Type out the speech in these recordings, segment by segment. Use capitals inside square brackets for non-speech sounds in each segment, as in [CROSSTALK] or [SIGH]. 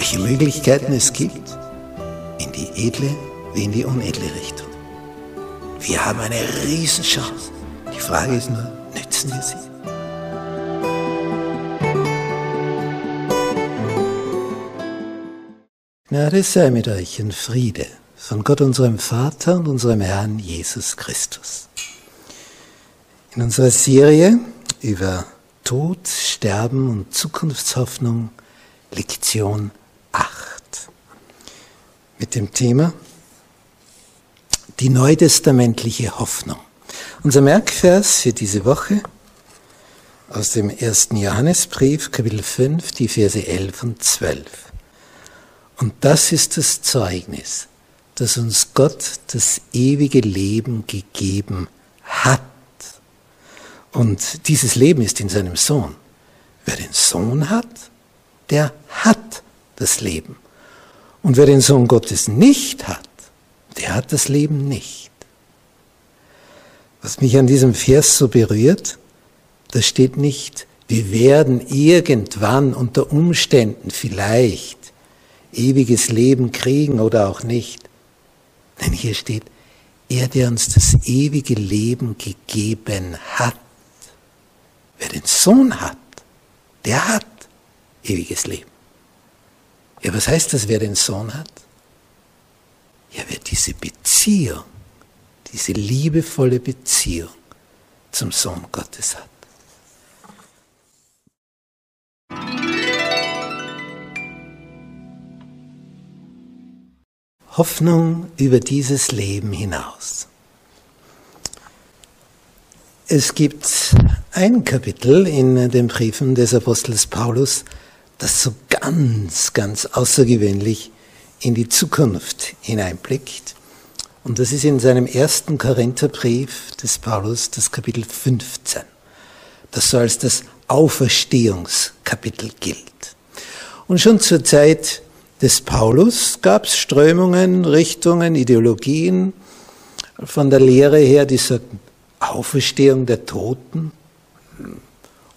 welche Möglichkeiten es gibt, in die edle wie in die unedle Richtung. Wir haben eine Riesenchance. Die Frage ist nur, nützen wir sie? Gnade sei mit euch in Friede von Gott unserem Vater und unserem Herrn Jesus Christus. In unserer Serie über Tod, Sterben und Zukunftshoffnung Lektion 8 mit dem Thema die neutestamentliche Hoffnung. Unser Merkvers für diese Woche aus dem ersten Johannesbrief, Kapitel 5, die Verse 11 und 12. Und das ist das Zeugnis, dass uns Gott das ewige Leben gegeben hat. Und dieses Leben ist in seinem Sohn. Wer den Sohn hat, der hat das Leben. Und wer den Sohn Gottes nicht hat, der hat das Leben nicht. Was mich an diesem Vers so berührt, da steht nicht, wir werden irgendwann unter Umständen vielleicht ewiges Leben kriegen oder auch nicht. Denn hier steht, er, der uns das ewige Leben gegeben hat. Wer den Sohn hat, der hat ewiges Leben. Ja, was heißt das, wer den Sohn hat? Ja, wer diese Beziehung, diese liebevolle Beziehung zum Sohn Gottes hat. Hoffnung über dieses Leben hinaus. Es gibt ein Kapitel in den Briefen des Apostels Paulus, das so ganz, ganz außergewöhnlich in die Zukunft hineinblickt. Und das ist in seinem ersten Korintherbrief des Paulus, das Kapitel 15, das so als das Auferstehungskapitel gilt. Und schon zur Zeit des Paulus gab es Strömungen, Richtungen, Ideologien von der Lehre her, die sagten, Auferstehung der Toten,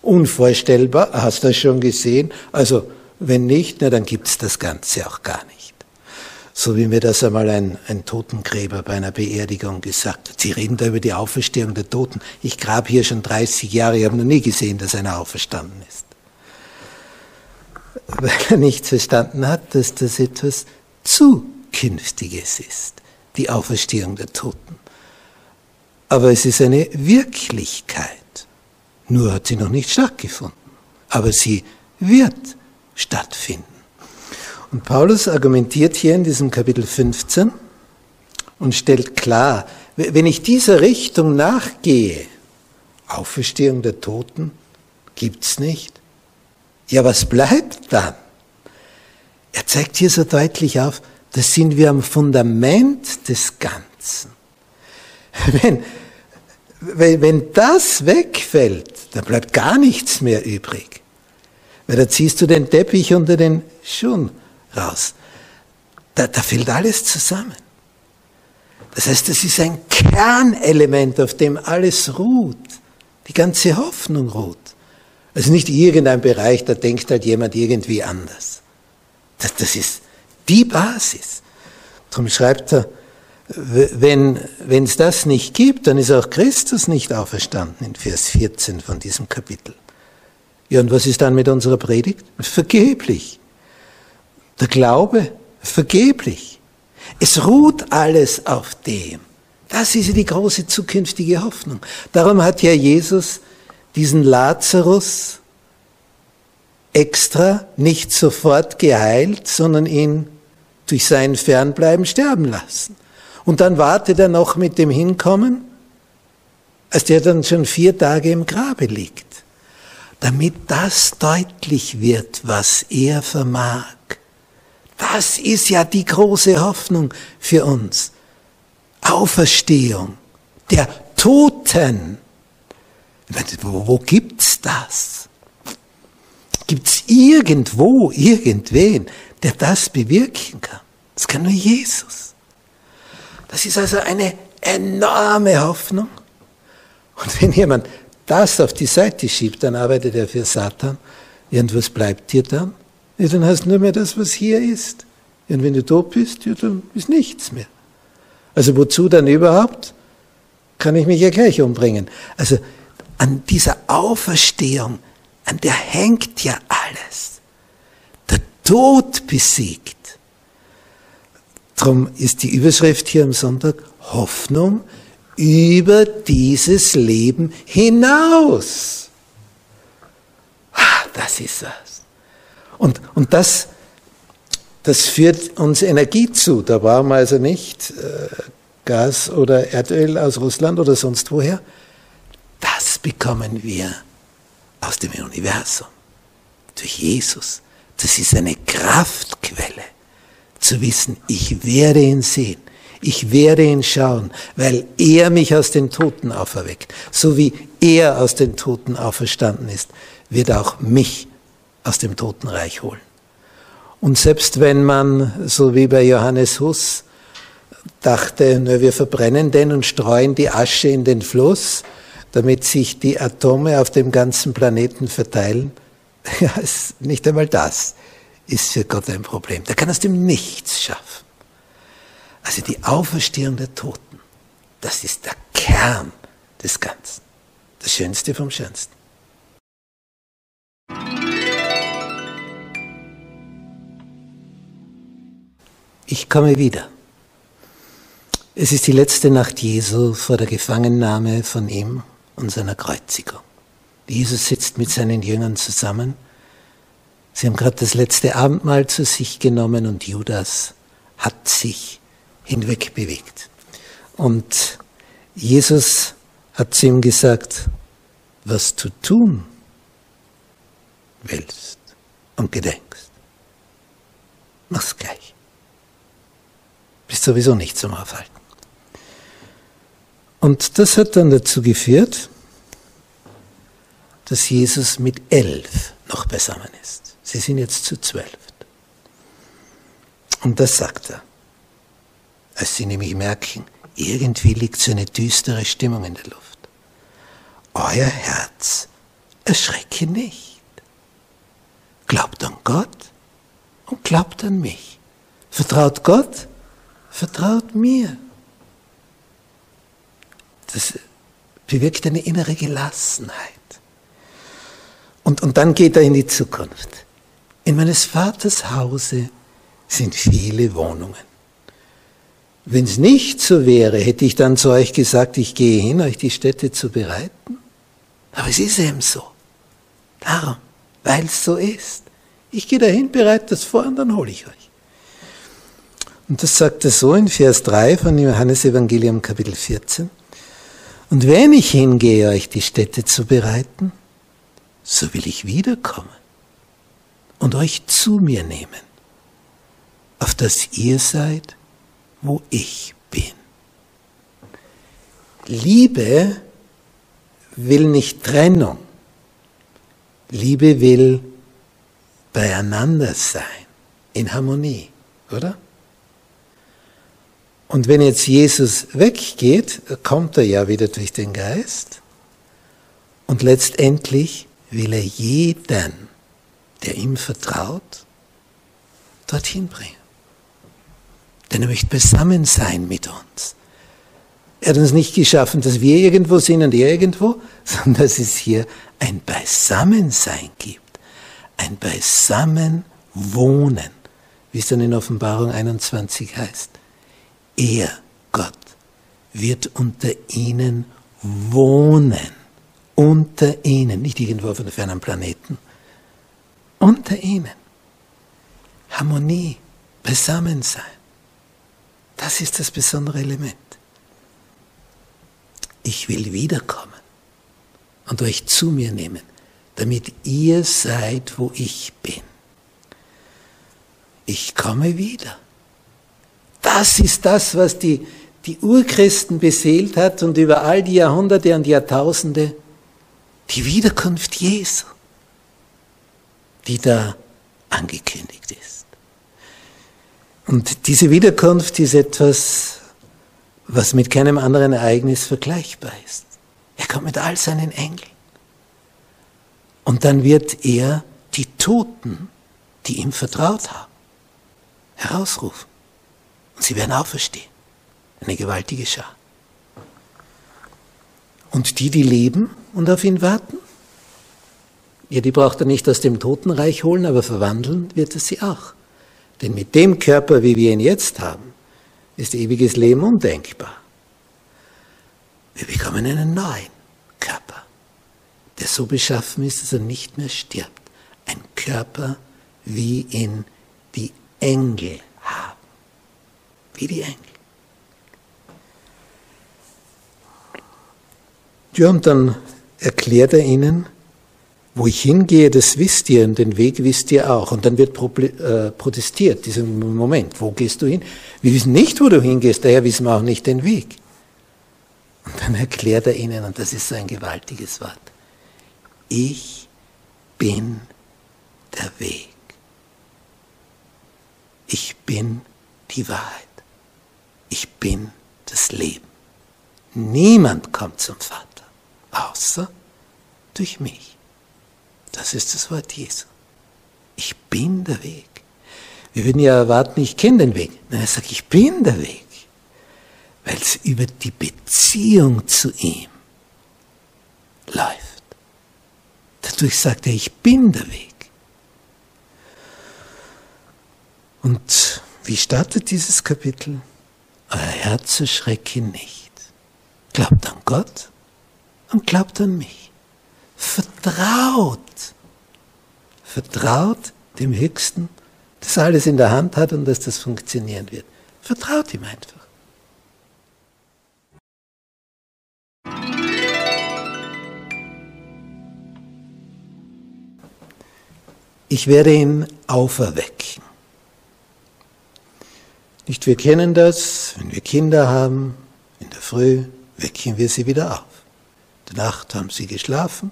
unvorstellbar, hast du das schon gesehen? Also wenn nicht, na, dann gibt's das Ganze auch gar nicht. So wie mir das einmal ein, ein Totengräber bei einer Beerdigung gesagt hat. Sie reden da über die Auferstehung der Toten. Ich grab hier schon 30 Jahre, ich habe noch nie gesehen, dass einer auferstanden ist [LAUGHS] weil er nicht verstanden hat, dass das etwas Zukünftiges ist, die Auferstehung der Toten. Aber es ist eine Wirklichkeit. Nur hat sie noch nicht stattgefunden. Aber sie wird stattfinden. Und Paulus argumentiert hier in diesem Kapitel 15 und stellt klar, wenn ich dieser Richtung nachgehe, Auferstehung der Toten gibt's nicht, ja, was bleibt dann? Er zeigt hier so deutlich auf, da sind wir am Fundament des Ganzen. [LAUGHS] Wenn, wenn, wenn das wegfällt, dann bleibt gar nichts mehr übrig. Weil da ziehst du den Teppich unter den Schuhen raus. Da, da fällt alles zusammen. Das heißt, es ist ein Kernelement, auf dem alles ruht. Die ganze Hoffnung ruht. Also nicht irgendein Bereich, da denkt halt jemand irgendwie anders. Das, das ist die Basis. Darum schreibt er, wenn es das nicht gibt, dann ist auch Christus nicht auferstanden in Vers 14 von diesem Kapitel. Ja, und was ist dann mit unserer Predigt? Vergeblich. Der Glaube, vergeblich. Es ruht alles auf dem. Das ist die große zukünftige Hoffnung. Darum hat ja Jesus diesen Lazarus extra nicht sofort geheilt, sondern ihn durch sein Fernbleiben sterben lassen. Und dann wartet er noch mit dem Hinkommen, als der dann schon vier Tage im Grabe liegt, damit das deutlich wird, was er vermag, Das ist ja die große Hoffnung für uns. Auferstehung der Toten. Wo, gibt's das? Gibt's irgendwo irgendwen, der das bewirken kann? Das kann nur Jesus. Das ist also eine enorme Hoffnung. Und wenn jemand das auf die Seite schiebt, dann arbeitet er für Satan. Irgendwas bleibt dir dann. Ja, dann hast du nur mehr das, was hier ist. Und wenn du tot bist, ja, dann ist nichts mehr. Also wozu dann überhaupt? Kann ich mich ja gleich umbringen. Also an dieser Auferstehung, an der hängt ja alles. Der Tod besiegt. Darum ist die Überschrift hier am Sonntag Hoffnung über dieses Leben hinaus. Ah, das ist das. Und, und das, das führt uns Energie zu. Da brauchen wir also nicht äh, Gas oder Erdöl aus Russland oder sonst woher. Das bekommen wir aus dem Universum. Durch Jesus. Das ist eine Kraftquelle. Zu wissen, ich werde ihn sehen. Ich werde ihn schauen, weil er mich aus den Toten auferweckt. So wie er aus den Toten auferstanden ist, wird auch mich aus dem Totenreich holen. Und selbst wenn man, so wie bei Johannes Huss, dachte, na, wir verbrennen den und streuen die Asche in den Fluss, damit sich die Atome auf dem ganzen Planeten verteilen, [LAUGHS] ja, ist nicht einmal das ist für Gott ein Problem. Der kann aus dem Nichts schaffen. Also die Auferstehung der Toten, das ist der Kern des Ganzen. Das Schönste vom Schönsten. Ich komme wieder. Es ist die letzte Nacht Jesu vor der Gefangennahme von ihm und seiner Kreuzigung. Jesus sitzt mit seinen Jüngern zusammen. Sie haben gerade das letzte Abendmahl zu sich genommen und Judas hat sich hinweg bewegt. Und Jesus hat zu ihm gesagt, was du tun willst und gedenkst, mach's gleich. Bist sowieso nicht zum Aufhalten. Und das hat dann dazu geführt, dass Jesus mit elf noch beisammen ist. Sie sind jetzt zu zwölf. Und das sagt er als sie nämlich merken, irgendwie liegt so eine düstere Stimmung in der Luft. Euer Herz erschrecke nicht. Glaubt an Gott und glaubt an mich. Vertraut Gott, vertraut mir. Das bewirkt eine innere Gelassenheit. Und, und dann geht er in die Zukunft. In meines Vaters Hause sind viele Wohnungen. Wenn es nicht so wäre, hätte ich dann zu euch gesagt, ich gehe hin, euch die Städte zu bereiten. Aber es ist eben so. Darum, weil es so ist. Ich gehe dahin, bereite das vor und dann hole ich euch. Und das sagt er so in Vers 3 von Johannes Evangelium Kapitel 14. Und wenn ich hingehe, euch die Städte zu bereiten, so will ich wiederkommen und euch zu mir nehmen, auf dass ihr seid, wo ich bin. Liebe will nicht Trennung. Liebe will beieinander sein, in Harmonie, oder? Und wenn jetzt Jesus weggeht, kommt er ja wieder durch den Geist. Und letztendlich will er jeden, der ihm vertraut, dorthin bringen denn er möchte beisammen sein mit uns. Er hat uns nicht geschaffen, dass wir irgendwo sind und er irgendwo, [LAUGHS] sondern dass es hier ein Beisammensein gibt. Ein Beisammenwohnen, wie es dann in Offenbarung 21 heißt. Er, Gott, wird unter ihnen wohnen. Unter ihnen, nicht irgendwo auf einem fernen Planeten. Unter ihnen. Harmonie, Beisammensein. Das ist das besondere Element. Ich will wiederkommen und euch zu mir nehmen, damit ihr seid, wo ich bin. ich komme wieder. Das ist das, was die, die Urchristen beseelt hat und über all die Jahrhunderte und Jahrtausende die Wiederkunft Jesu, die da angekündigt ist. Und diese Wiederkunft ist etwas, was mit keinem anderen Ereignis vergleichbar ist. Er kommt mit all seinen Engeln. Und dann wird er die Toten, die ihm vertraut haben, herausrufen. Und sie werden auferstehen. Eine gewaltige Schar. Und die, die leben und auf ihn warten, ja, die braucht er nicht aus dem Totenreich holen, aber verwandeln wird er sie auch. Denn mit dem Körper, wie wir ihn jetzt haben, ist ewiges Leben undenkbar. Wir bekommen einen neuen Körper, der so beschaffen ist, dass er nicht mehr stirbt. Ein Körper, wie ihn die Engel haben. Wie die Engel. Ja, und dann erklärt er ihnen, wo ich hingehe, das wisst ihr und den Weg wisst ihr auch. Und dann wird äh, protestiert, diesen Moment, wo gehst du hin? Wir wissen nicht, wo du hingehst, daher wissen wir auch nicht den Weg. Und dann erklärt er ihnen, und das ist so ein gewaltiges Wort, ich bin der Weg. Ich bin die Wahrheit. Ich bin das Leben. Niemand kommt zum Vater, außer durch mich. Das ist das Wort Jesu. Ich bin der Weg. Wir würden ja erwarten, ich kenne den Weg. Nein, er sagt, ich bin der Weg. Weil es über die Beziehung zu ihm läuft. Dadurch sagt er, ich bin der Weg. Und wie startet dieses Kapitel? Euer Herz erschrecke nicht. Glaubt an Gott und glaubt an mich. Vertraut. Vertraut dem Höchsten, das alles in der Hand hat und dass das funktionieren wird. Vertraut ihm einfach. Ich werde ihn auferwecken. Nicht wir kennen das, wenn wir Kinder haben, in der Früh wecken wir sie wieder auf. In der Nacht haben sie geschlafen,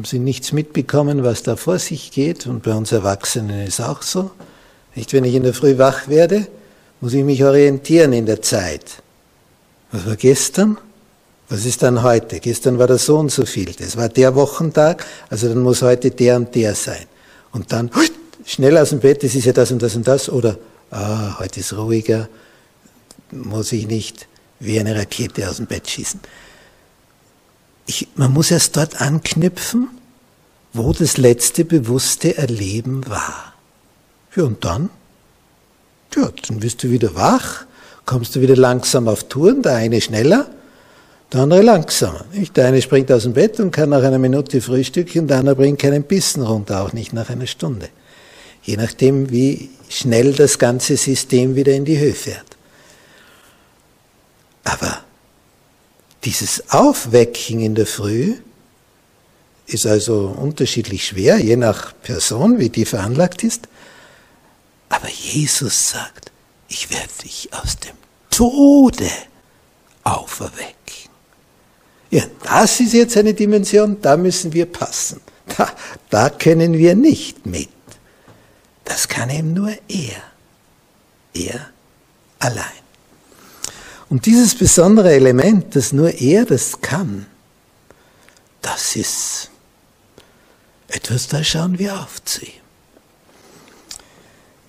haben sie nichts mitbekommen, was da vor sich geht. Und bei uns Erwachsenen ist auch so. Nicht, wenn ich in der Früh wach werde, muss ich mich orientieren in der Zeit. Was war gestern? Was ist dann heute? Gestern war das so und so viel. Das war der Wochentag, also dann muss heute der und der sein. Und dann schnell aus dem Bett, das ist ja das und das und das. Oder ah, heute ist ruhiger, muss ich nicht wie eine Rakete aus dem Bett schießen. Ich, man muss erst dort anknüpfen, wo das letzte bewusste Erleben war. Ja, und dann? Ja, dann wirst du wieder wach, kommst du wieder langsam auf Touren, der eine schneller, der andere langsamer. Nicht? Der eine springt aus dem Bett und kann nach einer Minute frühstücken, der andere bringt keinen Bissen runter, auch nicht nach einer Stunde. Je nachdem, wie schnell das ganze System wieder in die Höhe fährt. Aber dieses Aufwecken in der Früh ist also unterschiedlich schwer, je nach Person, wie die veranlagt ist. Aber Jesus sagt, ich werde dich aus dem Tode auferwecken. Ja, das ist jetzt eine Dimension, da müssen wir passen. Da, da können wir nicht mit. Das kann eben nur er. Er allein. Und dieses besondere Element, dass nur er das kann, das ist etwas, da schauen wir auf zu ihm.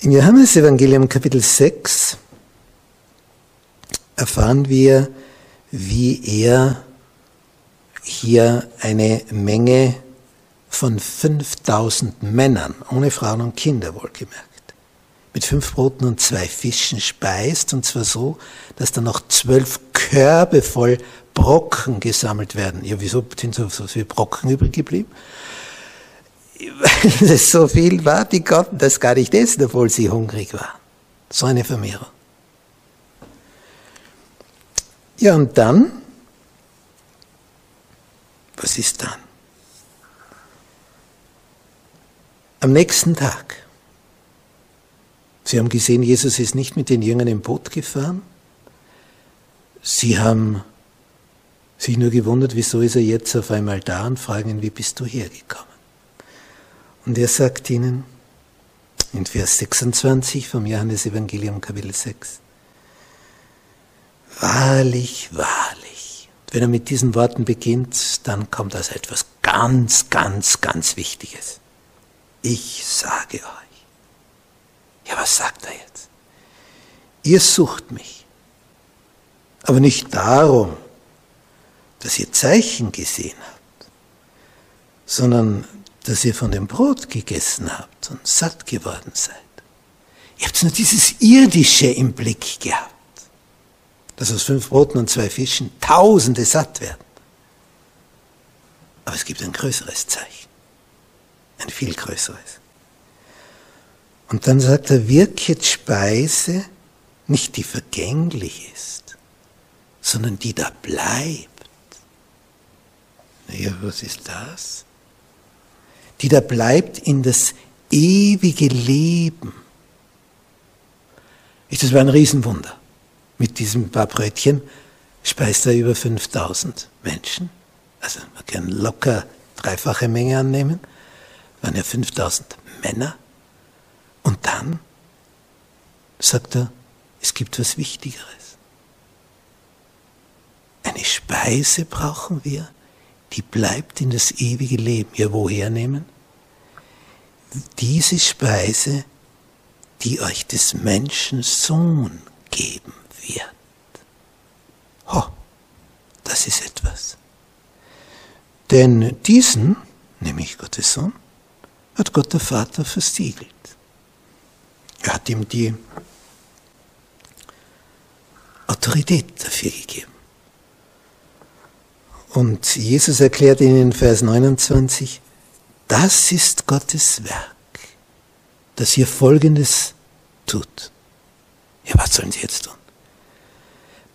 Im Johannesevangelium Kapitel 6 erfahren wir, wie er hier eine Menge von 5000 Männern, ohne Frauen und Kinder wohlgemerkt, mit fünf Broten und zwei Fischen speist, und zwar so, dass dann noch zwölf Körbe voll Brocken gesammelt werden. Ja, wieso sind so, so viele Brocken übrig geblieben? Weil es so viel war, die konnten das gar nicht essen, obwohl sie hungrig waren. So eine Vermehrung. Ja, und dann, was ist dann? Am nächsten Tag Sie haben gesehen, Jesus ist nicht mit den Jüngern im Boot gefahren. Sie haben sich nur gewundert, wieso ist er jetzt auf einmal da und fragen ihn, wie bist du hergekommen? Und er sagt ihnen in Vers 26 vom Johannesevangelium Kapitel 6, Wahrlich, wahrlich. Und wenn er mit diesen Worten beginnt, dann kommt also etwas ganz, ganz, ganz Wichtiges. Ich sage euch. Ja, was sagt er jetzt? Ihr sucht mich. Aber nicht darum, dass ihr Zeichen gesehen habt, sondern dass ihr von dem Brot gegessen habt und satt geworden seid. Ihr habt nur dieses Irdische im Blick gehabt, dass aus fünf Broten und zwei Fischen Tausende satt werden. Aber es gibt ein größeres Zeichen, ein viel größeres. Und dann sagt er, wirket Speise, nicht die vergänglich ist, sondern die da bleibt. Naja, was ist das? Die da bleibt in das ewige Leben. Das war ein Riesenwunder. Mit diesem paar Brötchen speist er über 5000 Menschen. Also man kann locker dreifache Menge annehmen. Waren ja 5000 Männer. Dann sagt er, es gibt was Wichtigeres. Eine Speise brauchen wir, die bleibt in das ewige Leben. Ja, woher nehmen? Diese Speise, die euch des Menschen Sohn geben wird. Ho, das ist etwas. Denn diesen, nämlich Gottes Sohn, hat Gott der Vater versiegelt. Er hat ihm die Autorität dafür gegeben. Und Jesus erklärt ihnen in Vers 29, das ist Gottes Werk, dass ihr Folgendes tut. Ja, was sollen sie jetzt tun?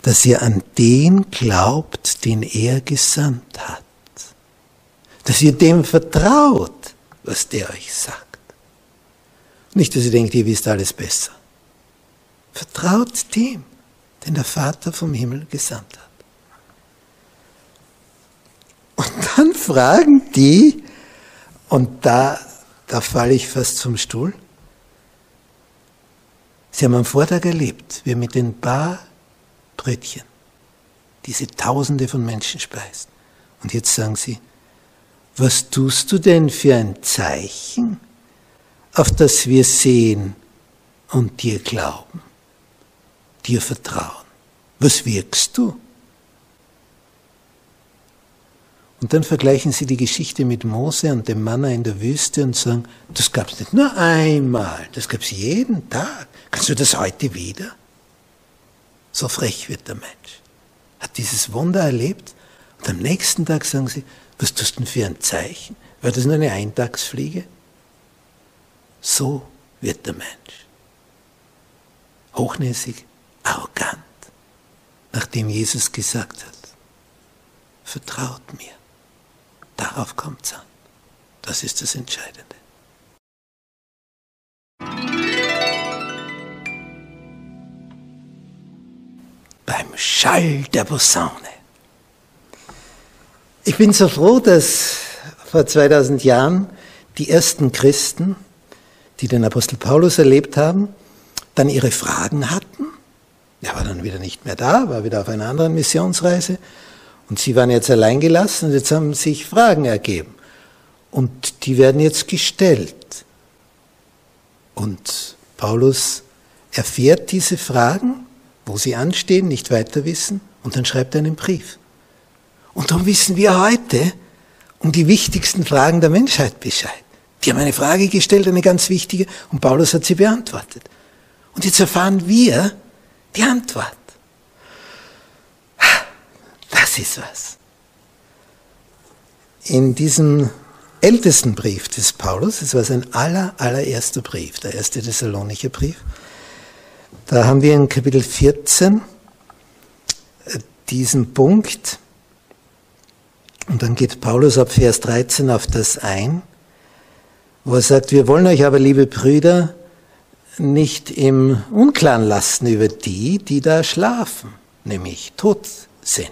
Dass ihr an den glaubt, den er gesandt hat. Dass ihr dem vertraut, was der euch sagt. Nicht, dass ihr denkt, ihr wisst alles besser. Vertraut dem, den der Vater vom Himmel gesandt hat. Und dann fragen die, und da, da falle ich fast vom Stuhl, Sie haben am Vortag erlebt, wie er mit den paar Brötchen diese Tausende von Menschen speist. Und jetzt sagen Sie, was tust du denn für ein Zeichen, auf das wir sehen und dir glauben, dir vertrauen? Was wirkst du? Und dann vergleichen sie die Geschichte mit Mose und dem Manna in der Wüste und sagen, das gab es nicht nur einmal, das gab es jeden Tag. Kannst du das heute wieder? So frech wird der Mensch. Hat dieses Wunder erlebt und am nächsten Tag sagen sie, was tust du denn für ein Zeichen? War das nur eine Eintagsfliege? So wird der Mensch. Hochnäsig, arrogant, nachdem Jesus gesagt hat, vertraut mir. Darauf kommt es an. Das ist das Entscheidende. Beim Schall der Posaune. Ich bin so froh, dass vor 2000 Jahren die ersten Christen, die den Apostel Paulus erlebt haben, dann ihre Fragen hatten. Er war dann wieder nicht mehr da, war wieder auf einer anderen Missionsreise. Und sie waren jetzt allein gelassen und jetzt haben sich Fragen ergeben. Und die werden jetzt gestellt. Und Paulus erfährt diese Fragen, wo sie anstehen, nicht weiter wissen, und dann schreibt er einen Brief. Und darum wissen wir heute um die wichtigsten Fragen der Menschheit Bescheid. Die haben eine Frage gestellt, eine ganz wichtige, und Paulus hat sie beantwortet. Und jetzt erfahren wir die Antwort. Das ist was. In diesem ältesten Brief des Paulus, das war sein aller, allererster Brief, der erste Thessalonicher Brief, da haben wir in Kapitel 14 äh, diesen Punkt, und dann geht Paulus ab Vers 13 auf das ein, wo er sagt, wir wollen euch aber, liebe Brüder, nicht im Unklaren lassen über die, die da schlafen, nämlich tot sind.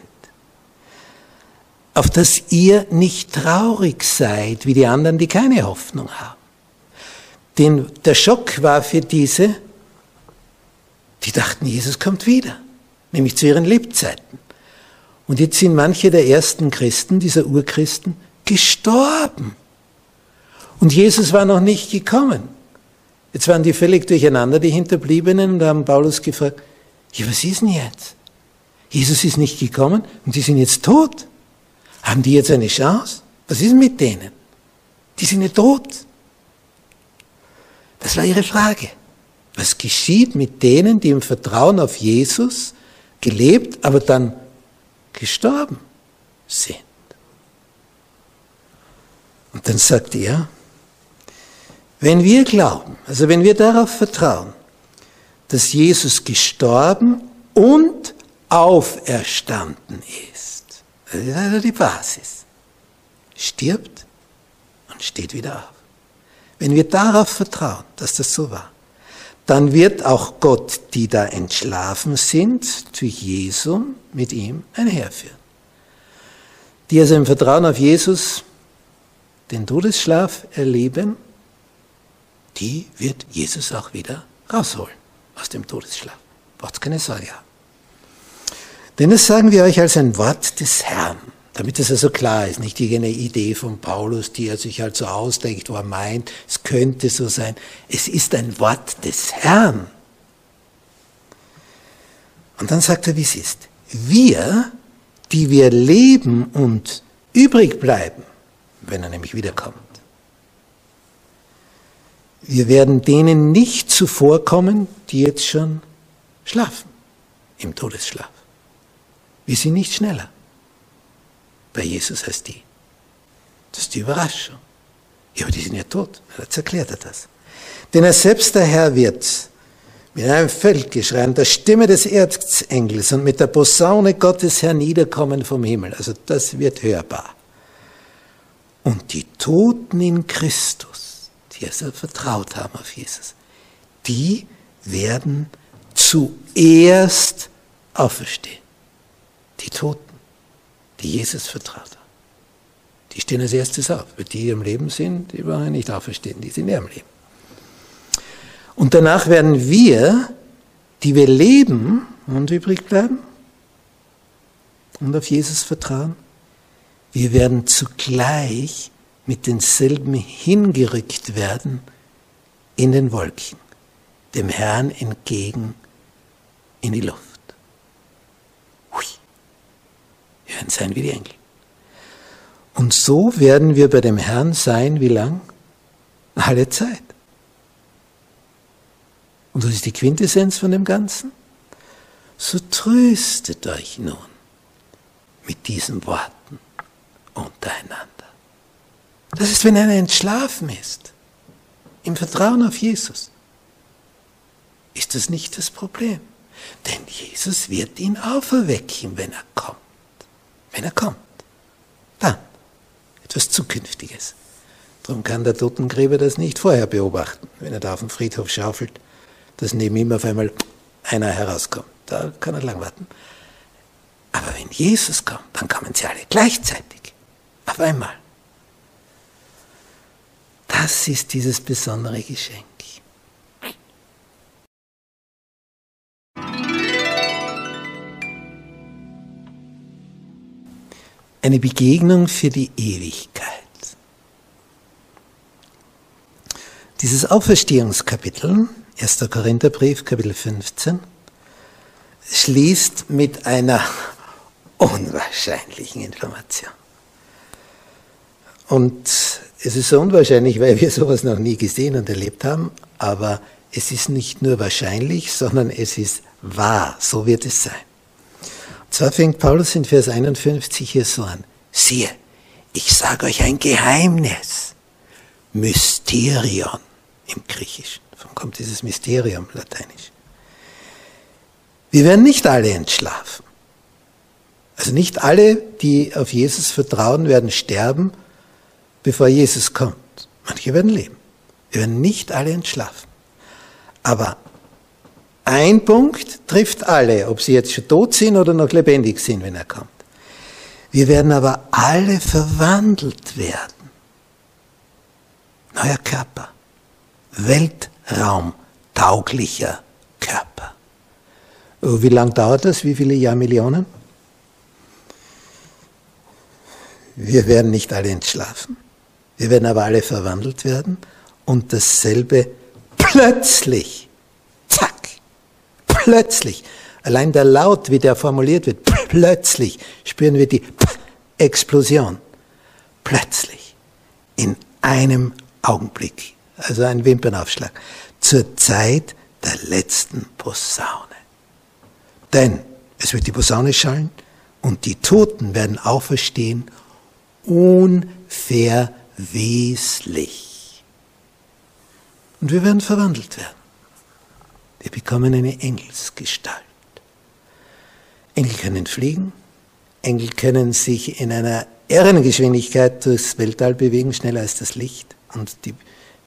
Auf dass ihr nicht traurig seid, wie die anderen, die keine Hoffnung haben. Denn der Schock war für diese, die dachten, Jesus kommt wieder, nämlich zu ihren Lebzeiten. Und jetzt sind manche der ersten Christen, dieser Urchristen, gestorben. Und Jesus war noch nicht gekommen. Jetzt waren die völlig durcheinander, die Hinterbliebenen, und haben Paulus gefragt, ja, was ist denn jetzt? Jesus ist nicht gekommen und die sind jetzt tot. Haben die jetzt eine Chance? Was ist mit denen? Die sind ja tot. Das war ihre Frage. Was geschieht mit denen, die im Vertrauen auf Jesus gelebt, aber dann gestorben sind? Und dann sagt er, wenn wir glauben, also wenn wir darauf vertrauen, dass Jesus gestorben und auferstanden ist, das ist also die Basis, stirbt und steht wieder auf. Wenn wir darauf vertrauen, dass das so war, dann wird auch Gott, die da entschlafen sind, durch Jesu mit ihm einherführen. Die also im Vertrauen auf Jesus den Todesschlaf erleben, die wird Jesus auch wieder rausholen aus dem Todesschlaf. Braucht keine Sorge haben. Denn das sagen wir euch als ein Wort des Herrn, damit es also klar ist, nicht irgendeine Idee von Paulus, die er sich halt so ausdenkt, wo er meint, es könnte so sein. Es ist ein Wort des Herrn. Und dann sagt er, wie es ist. Wir, die wir leben und übrig bleiben, wenn er nämlich wiederkommt, wir werden denen nicht zuvorkommen, die jetzt schon schlafen, im Todesschlaf. Wir sind nicht schneller. Bei Jesus heißt die. Das ist die Überraschung. Ja, aber die sind ja tot. Jetzt erklärt er das. Denn er selbst, der Herr, wird mit einem Feldgeschrei und der Stimme des Erzengels und mit der Posaune Gottes herniederkommen vom Himmel. Also das wird hörbar. Und die Toten in Christus, die also vertraut haben auf Jesus, die werden zuerst auferstehen. Die Toten, die Jesus vertraut haben. Die stehen als erstes auf. Weil die im Leben sind, die wollen nicht auferstehen, die sind ja im Leben. Und danach werden wir, die wir leben und übrig bleiben und auf Jesus vertrauen, wir werden zugleich mit denselben hingerückt werden in den Wolken, dem Herrn entgegen in die Luft. Hui. Wir werden sein wie die Engel. Und so werden wir bei dem Herrn sein, wie lang? Alle Zeit. Und was ist die Quintessenz von dem Ganzen? So tröstet euch nun mit diesen Worten untereinander. Das ist, wenn einer entschlafen ist, im Vertrauen auf Jesus, ist das nicht das Problem. Denn Jesus wird ihn auferwecken, wenn er kommt. Wenn er kommt. Dann. Etwas Zukünftiges. Darum kann der Totengräber das nicht vorher beobachten, wenn er da auf dem Friedhof schaufelt, dass neben ihm auf einmal einer herauskommt. Da kann er lang warten. Aber wenn Jesus kommt, dann kommen sie alle gleichzeitig. Auf einmal. Das ist dieses besondere Geschenk. Eine Begegnung für die Ewigkeit. Dieses Auferstehungskapitel, 1. Korintherbrief, Kapitel 15, schließt mit einer [LAUGHS] unwahrscheinlichen Information. Und es ist so unwahrscheinlich, weil wir sowas noch nie gesehen und erlebt haben, aber es ist nicht nur wahrscheinlich, sondern es ist wahr. So wird es sein. Und zwar fängt Paulus in Vers 51 hier so an. Siehe, ich sage euch ein Geheimnis. Mysterion im Griechischen. Von kommt dieses Mysterium, lateinisch. Wir werden nicht alle entschlafen. Also nicht alle, die auf Jesus vertrauen, werden sterben, bevor Jesus kommt. Manche werden leben. Wir werden nicht alle entschlafen. Aber ein Punkt trifft alle, ob sie jetzt schon tot sind oder noch lebendig sind, wenn er kommt. Wir werden aber alle verwandelt werden. Neuer Körper. Weltraumtauglicher Körper. Oh, wie lange dauert das? Wie viele Jahrmillionen? Wir werden nicht alle entschlafen. Wir werden aber alle verwandelt werden und dasselbe plötzlich. Zack. Plötzlich. Allein der Laut, wie der formuliert wird, plötzlich spüren wir die Explosion. Plötzlich. In einem Augenblick. Also ein Wimpernaufschlag. Zur Zeit der letzten Posaune. Denn es wird die Posaune schallen und die Toten werden auferstehen unverweslich. Und wir werden verwandelt werden. Wir bekommen eine Engelsgestalt. Engel können fliegen, Engel können sich in einer Ehrengeschwindigkeit durchs Weltall bewegen, schneller als das Licht. Und die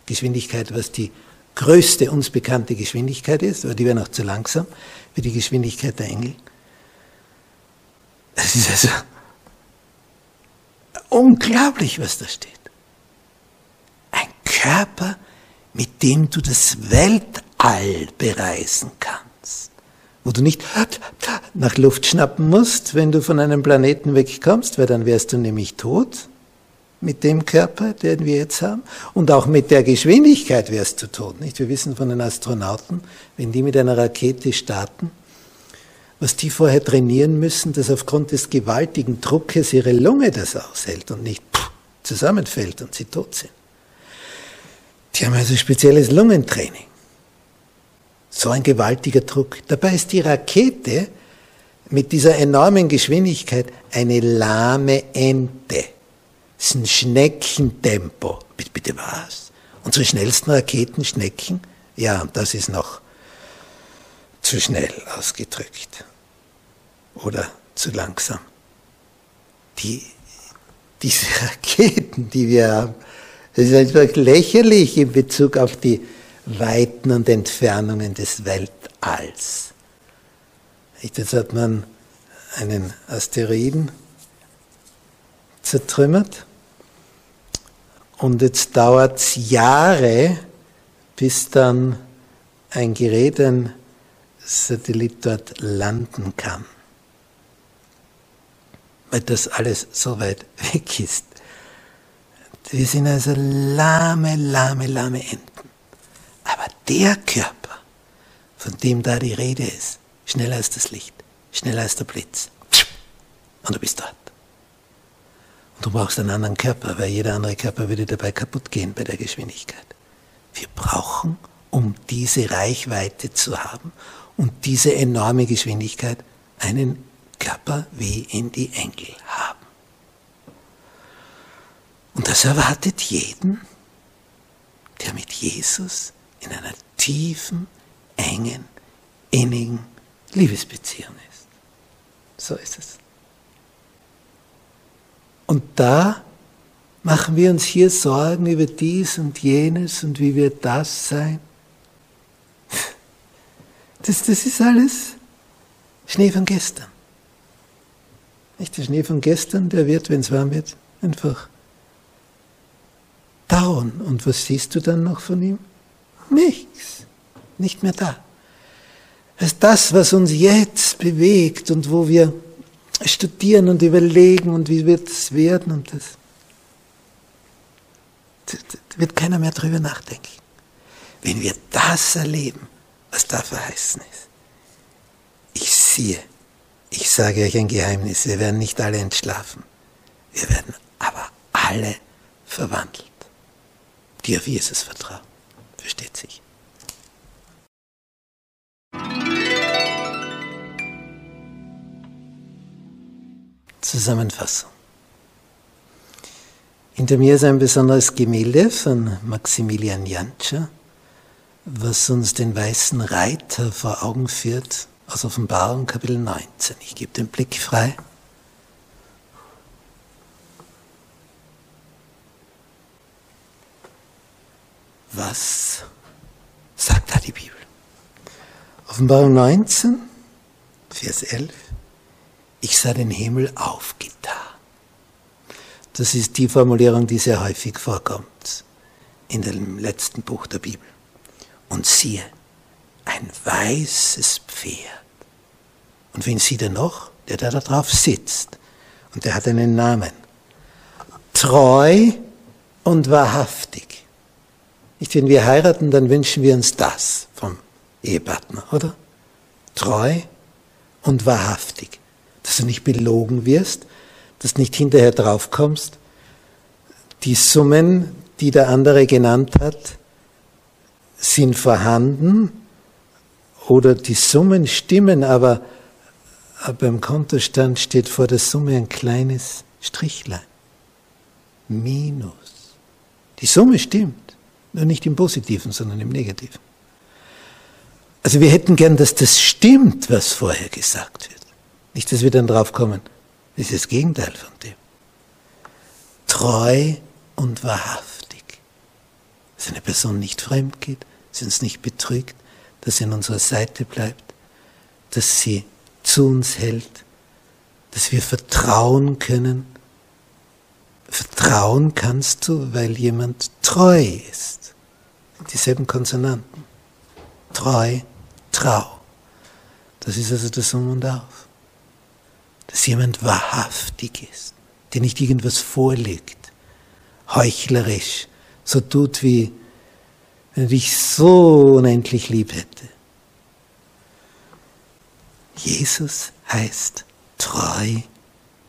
Geschwindigkeit, was die größte uns bekannte Geschwindigkeit ist, aber die wäre noch zu langsam für die Geschwindigkeit der Engel. Es ist also unglaublich, was da steht. Körper, mit dem du das Weltall bereisen kannst. Wo du nicht nach Luft schnappen musst, wenn du von einem Planeten wegkommst, weil dann wärst du nämlich tot mit dem Körper, den wir jetzt haben. Und auch mit der Geschwindigkeit wärst du tot. Nicht? Wir wissen von den Astronauten, wenn die mit einer Rakete starten, was die vorher trainieren müssen, dass aufgrund des gewaltigen Druckes ihre Lunge das aushält und nicht zusammenfällt und sie tot sind. Die haben also spezielles Lungentraining. So ein gewaltiger Druck. Dabei ist die Rakete mit dieser enormen Geschwindigkeit eine lahme Ente. Das ist ein Schneckentempo. Bitte, bitte was? Unsere schnellsten Raketen Schnecken? Ja, das ist noch zu schnell ausgedrückt oder zu langsam. Die, diese [LAUGHS] Raketen, die wir haben, das ist einfach lächerlich in Bezug auf die Weiten und Entfernungen des Weltalls. Jetzt hat man einen Asteroiden zertrümmert und jetzt dauert es Jahre, bis dann ein Gerät, ein Satellit dort landen kann. Weil das alles so weit [LAUGHS] weg ist. Wir sind also lahme, lahme, lahme Enten. Aber der Körper, von dem da die Rede ist, schneller als das Licht, schneller als der Blitz. Und du bist dort. Und du brauchst einen anderen Körper, weil jeder andere Körper würde dabei kaputt gehen bei der Geschwindigkeit. Wir brauchen, um diese Reichweite zu haben und diese enorme Geschwindigkeit, einen Körper wie ihn die Engel haben. Und das erwartet jeden, der mit Jesus in einer tiefen, engen, innigen Liebesbeziehung ist. So ist es. Und da machen wir uns hier Sorgen über dies und jenes und wie wird das sein. Das, das ist alles Schnee von gestern. Nicht der Schnee von gestern, der wird, wenn es warm wird, einfach dauern. Und was siehst du dann noch von ihm? Nichts. Nicht mehr da. Ist das, was uns jetzt bewegt und wo wir studieren und überlegen und wie wird es werden und das. Da wird keiner mehr drüber nachdenken. Wenn wir das erleben, was da verheißen ist. Ich sehe, ich sage euch ein Geheimnis, wir werden nicht alle entschlafen. Wir werden aber alle verwandelt, die auf Jesus vertrauen. Versteht sich. Zusammenfassung. Hinter mir ist ein besonderes Gemälde von Maximilian Jantscher, was uns den weißen Reiter vor Augen führt aus Offenbarung Kapitel 19. Ich gebe den Blick frei. Was sagt da die Bibel? Offenbarung 19, Vers 11. Ich sah den Himmel aufgetan. Das ist die Formulierung, die sehr häufig vorkommt in dem letzten Buch der Bibel. Und siehe, ein weißes Pferd. Und wen sieht er noch? Der, der da drauf sitzt. Und der hat einen Namen. Treu und wahrhaftig. Nicht, wenn wir heiraten, dann wünschen wir uns das vom Ehepartner, oder? Treu und wahrhaftig. Dass du nicht belogen wirst, dass du nicht hinterher draufkommst. Die Summen, die der andere genannt hat, sind vorhanden oder die Summen stimmen, aber beim Kontostand steht vor der Summe ein kleines Strichlein. Minus. Die Summe stimmt, nicht im Positiven, sondern im Negativen. Also wir hätten gern, dass das stimmt, was vorher gesagt wird. Nicht, dass wir dann drauf kommen, das ist das Gegenteil von dem. Treu und wahrhaftig. Dass eine Person nicht fremd geht, sie uns nicht betrügt, dass sie an unserer Seite bleibt, dass sie zu uns hält, dass wir vertrauen können. Vertrauen kannst du, weil jemand treu ist. Dieselben Konsonanten. Treu, trau. Das ist also das Um und Auf. Dass jemand wahrhaftig ist, der nicht irgendwas vorlegt, heuchlerisch, so tut wie wenn er dich so unendlich lieb hätte. Jesus heißt treu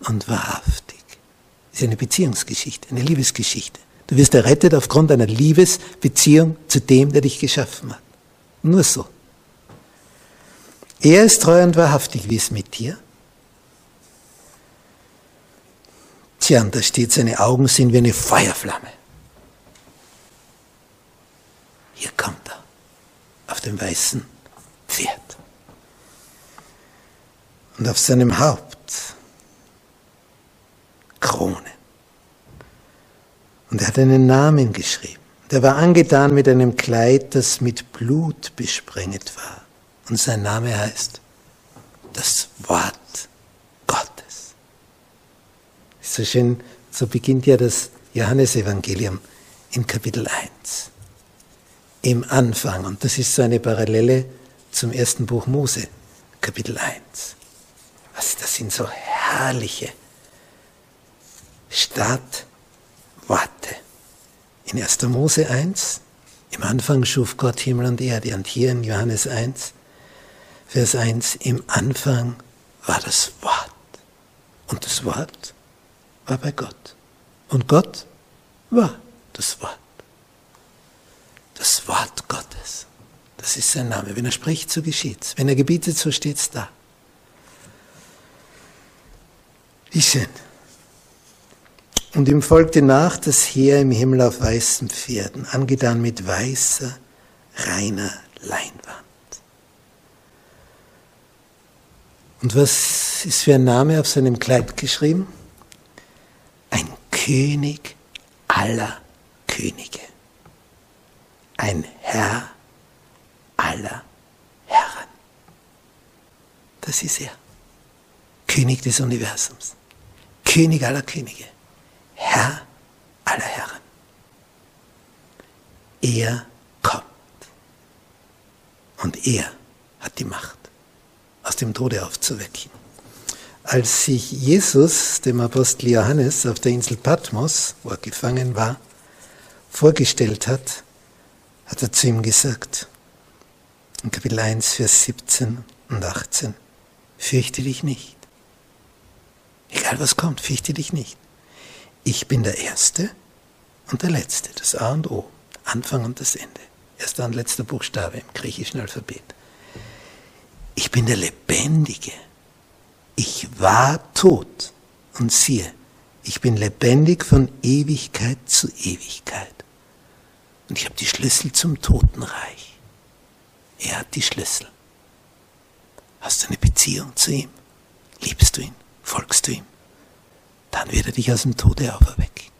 und wahrhaftig. Ist eine Beziehungsgeschichte, eine Liebesgeschichte. Du wirst errettet aufgrund einer Liebesbeziehung zu dem, der dich geschaffen hat. Nur so. Er ist treu und wahrhaftig. Wie ist mit dir? Tja, und da steht, seine Augen sind wie eine Feuerflamme. Hier kommt er auf dem weißen Pferd. Und auf seinem Haupt Krone. Und er hat einen Namen geschrieben. Der war angetan mit einem Kleid, das mit Blut besprenget war. Und sein Name heißt das Wort Gottes. Ist so schön, so beginnt ja das Johannesevangelium in Kapitel 1 im Anfang. Und das ist so eine Parallele zum ersten Buch Mose, Kapitel 1. Was, das sind so herrliche Startworte. In 1. Mose 1, im Anfang schuf Gott Himmel und Erde. Und hier in Johannes 1, Vers 1, im Anfang war das Wort. Und das Wort war bei Gott. Und Gott war das Wort das Wort Gottes. Das ist sein Name. Wenn er spricht, so geschieht's. Wenn er gebietet, so steht's da. Wie schön. Und ihm folgte nach das Heer im Himmel auf weißen Pferden, angetan mit weißer, reiner Leinwand. Und was ist für ein Name auf seinem Kleid geschrieben? Ein König aller Könige ein Herr aller Herren. Das ist er. König des Universums. König aller Könige. Herr aller Herren. Er kommt. Und er hat die Macht, aus dem Tode aufzuwecken. Als sich Jesus dem Apostel Johannes auf der Insel Patmos, wo er gefangen war, vorgestellt hat, hat er zu ihm gesagt, in Kapitel 1, Vers 17 und 18, fürchte dich nicht. Egal was kommt, fürchte dich nicht. Ich bin der Erste und der Letzte, das A und O, Anfang und das Ende. Erster und letzter Buchstabe im griechischen Alphabet. Ich bin der Lebendige. Ich war tot und siehe, ich bin lebendig von Ewigkeit zu Ewigkeit. Und ich habe die Schlüssel zum Totenreich. Er hat die Schlüssel. Hast du eine Beziehung zu ihm? Liebst du ihn? Folgst du ihm? Dann wird er dich aus dem Tode auferwecken.